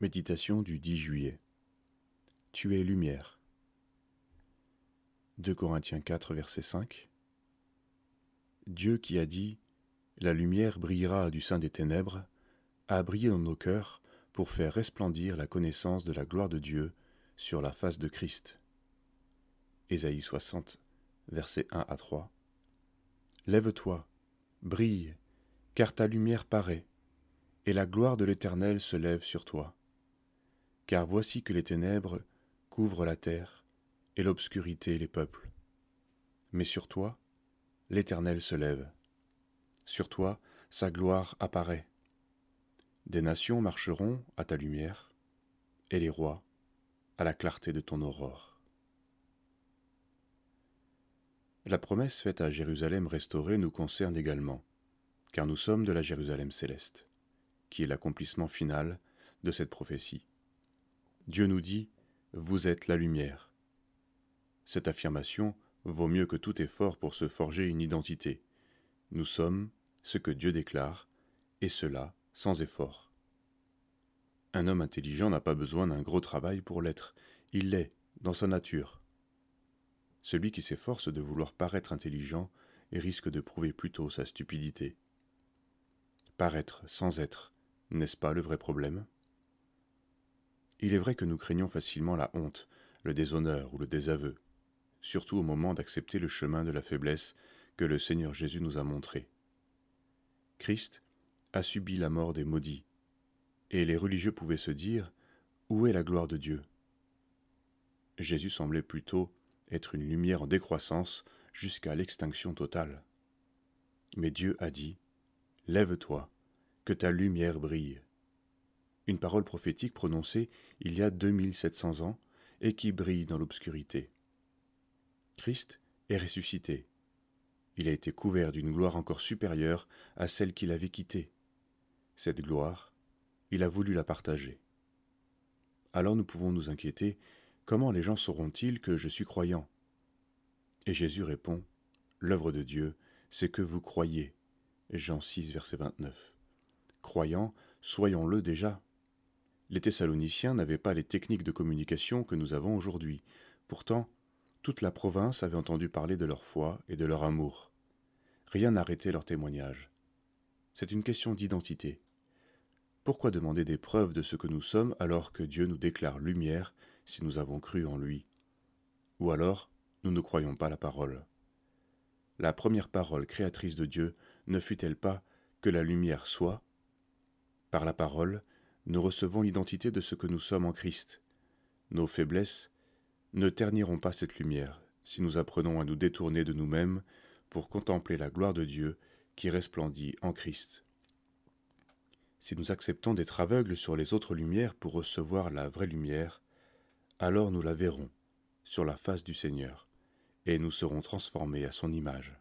Méditation du 10 juillet. Tu es lumière. 2 Corinthiens 4, verset 5. Dieu qui a dit La lumière brillera du sein des ténèbres, a brillé dans nos cœurs pour faire resplendir la connaissance de la gloire de Dieu sur la face de Christ. Ésaïe 60, versets 1 à 3. Lève-toi, brille, car ta lumière paraît, et la gloire de l'Éternel se lève sur toi. Car voici que les ténèbres couvrent la terre, et l'obscurité les peuples. Mais sur toi, l'Éternel se lève. Sur toi, sa gloire apparaît. Des nations marcheront à ta lumière, et les rois à la clarté de ton aurore. La promesse faite à Jérusalem restaurée nous concerne également, car nous sommes de la Jérusalem céleste, qui est l'accomplissement final de cette prophétie. Dieu nous dit, Vous êtes la lumière. Cette affirmation vaut mieux que tout effort pour se forger une identité. Nous sommes ce que Dieu déclare, et cela sans effort. Un homme intelligent n'a pas besoin d'un gros travail pour l'être, il l'est dans sa nature. Celui qui s'efforce de vouloir paraître intelligent risque de prouver plutôt sa stupidité. Paraître sans être, n'est-ce pas le vrai problème? Il est vrai que nous craignons facilement la honte, le déshonneur ou le désaveu, surtout au moment d'accepter le chemin de la faiblesse que le Seigneur Jésus nous a montré. Christ a subi la mort des maudits, et les religieux pouvaient se dire Où est la gloire de Dieu? Jésus semblait plutôt être une lumière en décroissance jusqu'à l'extinction totale. Mais Dieu a dit Lève-toi, que ta lumière brille une parole prophétique prononcée il y a 2700 ans et qui brille dans l'obscurité. Christ est ressuscité. Il a été couvert d'une gloire encore supérieure à celle qu'il avait quittée. Cette gloire, il a voulu la partager. Alors nous pouvons nous inquiéter, comment les gens sauront-ils que je suis croyant? Et Jésus répond, L'œuvre de Dieu, c'est que vous croyez. Jean 6, verset 29. Croyants, soyons-le déjà. Les Thessaloniciens n'avaient pas les techniques de communication que nous avons aujourd'hui. Pourtant, toute la province avait entendu parler de leur foi et de leur amour. Rien n'arrêtait leur témoignage. C'est une question d'identité. Pourquoi demander des preuves de ce que nous sommes alors que Dieu nous déclare lumière si nous avons cru en lui? Ou alors, nous ne croyons pas la parole. La première parole créatrice de Dieu ne fut-elle pas que la lumière soit? Par la parole, nous recevons l'identité de ce que nous sommes en Christ. Nos faiblesses ne terniront pas cette lumière si nous apprenons à nous détourner de nous-mêmes pour contempler la gloire de Dieu qui resplendit en Christ. Si nous acceptons d'être aveugles sur les autres lumières pour recevoir la vraie lumière, alors nous la verrons sur la face du Seigneur, et nous serons transformés à son image.